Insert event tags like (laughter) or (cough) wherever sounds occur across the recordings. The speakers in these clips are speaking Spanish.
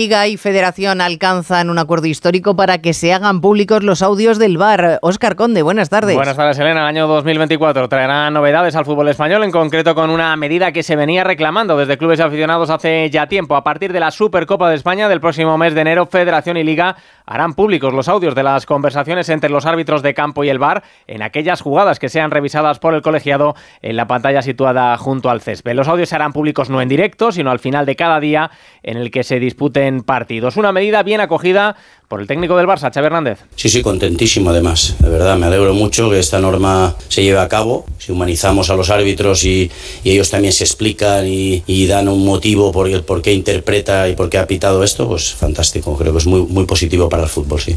Liga y Federación alcanzan un acuerdo histórico para que se hagan públicos los audios del VAR. Óscar Conde, buenas tardes. Buenas tardes, Elena. El año 2024 traerá novedades al fútbol español, en concreto con una medida que se venía reclamando desde clubes aficionados hace ya tiempo. A partir de la Supercopa de España del próximo mes de enero, Federación y Liga harán públicos los audios de las conversaciones entre los árbitros de campo y el VAR en aquellas jugadas que sean revisadas por el colegiado en la pantalla situada junto al césped. Los audios se harán públicos no en directo, sino al final de cada día en el que se disputen partidos. Una medida bien acogida por el técnico del Barça, Xavi Hernández. Sí, sí, contentísimo además. De verdad, me alegro mucho que esta norma se lleve a cabo. Si humanizamos a los árbitros y, ellos también se explican y, dan un motivo por el por qué interpreta y por qué ha pitado esto, pues fantástico. Creo que es muy, muy positivo para el fútbol, sí.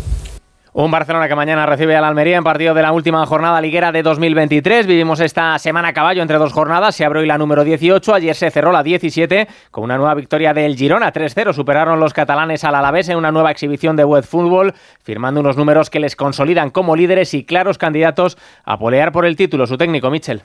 Un Barcelona que mañana recibe al Almería en partido de la última jornada liguera de 2023. Vivimos esta semana a caballo entre dos jornadas. Se abrió hoy la número 18. Ayer se cerró la 17 con una nueva victoria del Girona. 3-0 superaron los catalanes al Alavés en una nueva exhibición de web fútbol, firmando unos números que les consolidan como líderes y claros candidatos a polear por el título. Su técnico, Michel.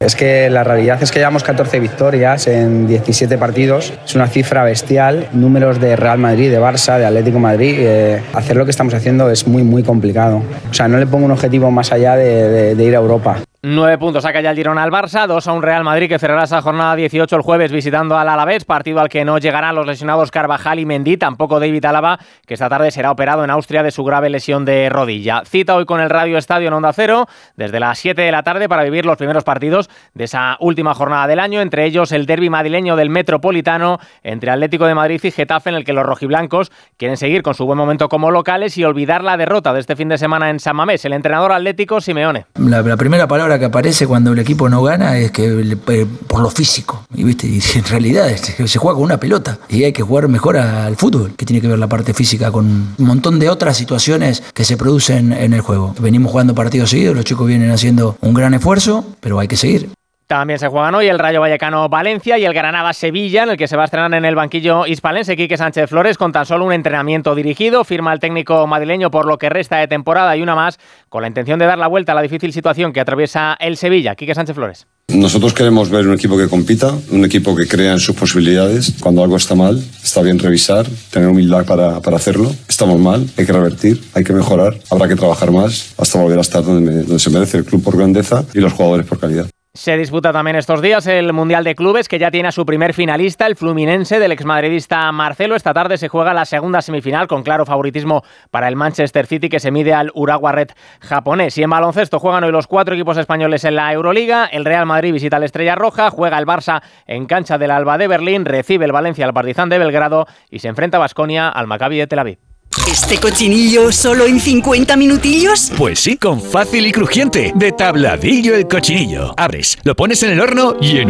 Es que la realidad es que llevamos 14 victorias en 17 partidos. Es una cifra bestial. Números de Real Madrid, de Barça, de Atlético Madrid. Eh, hacer lo que estamos haciendo es muy, muy complicado. O sea, no le pongo un objetivo más allá de ir a Europa. Nueve puntos saca ya el Girona al Barça, dos a un Real Madrid que cerrará esa jornada 18 el jueves visitando al Alavés, partido al que no llegarán los lesionados Carvajal y Mendy, tampoco David Álava, que esta tarde será operado en Austria de su grave lesión de rodilla. Cita hoy con el Radio Estadio en Onda Cero, desde las 7 de la tarde para vivir los primeros partidos de esa última jornada del año, entre ellos el derby madrileño del Metropolitano entre Atlético de Madrid y Getafe, en el que los rojiblancos quieren seguir con su buen momento como locales y olvidar la derrota de este fin de semana en San Mamés. El entrenador atlético Simeone. la primera palabra que aparece cuando el equipo no gana es que eh, por lo físico. Y, ¿viste? y (laughs) en realidad se juega con una pelota y hay que jugar mejor al fútbol, que tiene que ver la parte física con un montón de otras situaciones que se producen en el juego. Venimos jugando partidos seguidos, los chicos vienen haciendo un gran esfuerzo, pero hay que seguir. También se juegan hoy el Rayo Vallecano Valencia y el Granada Sevilla, en el que se va a estrenar en el banquillo hispalense Quique Sánchez Flores con tan solo un entrenamiento dirigido. Firma el técnico madrileño por lo que resta de temporada y una más, con la intención de dar la vuelta a la difícil situación que atraviesa el Sevilla. Quique Sánchez Flores. Nosotros queremos ver un equipo que compita, un equipo que crea en sus posibilidades. Cuando algo está mal, está bien revisar, tener humildad para, para hacerlo. Estamos mal, hay que revertir, hay que mejorar, habrá que trabajar más hasta volver a estar donde, donde se merece el club por grandeza y los jugadores por calidad. Se disputa también estos días el Mundial de Clubes, que ya tiene a su primer finalista, el Fluminense del exmadridista Marcelo. Esta tarde se juega la segunda semifinal, con claro favoritismo para el Manchester City, que se mide al Urawa Red japonés. Y en baloncesto juegan hoy los cuatro equipos españoles en la Euroliga. El Real Madrid visita la Estrella Roja, juega el Barça en cancha del Alba de Berlín, recibe el Valencia al Partizan de Belgrado y se enfrenta a Basconia al Maccabi de Tel Aviv. ¿Este cochinillo solo en 50 minutillos? Pues sí, con fácil y crujiente. De tabladillo el cochinillo. Abres, lo pones en el horno y en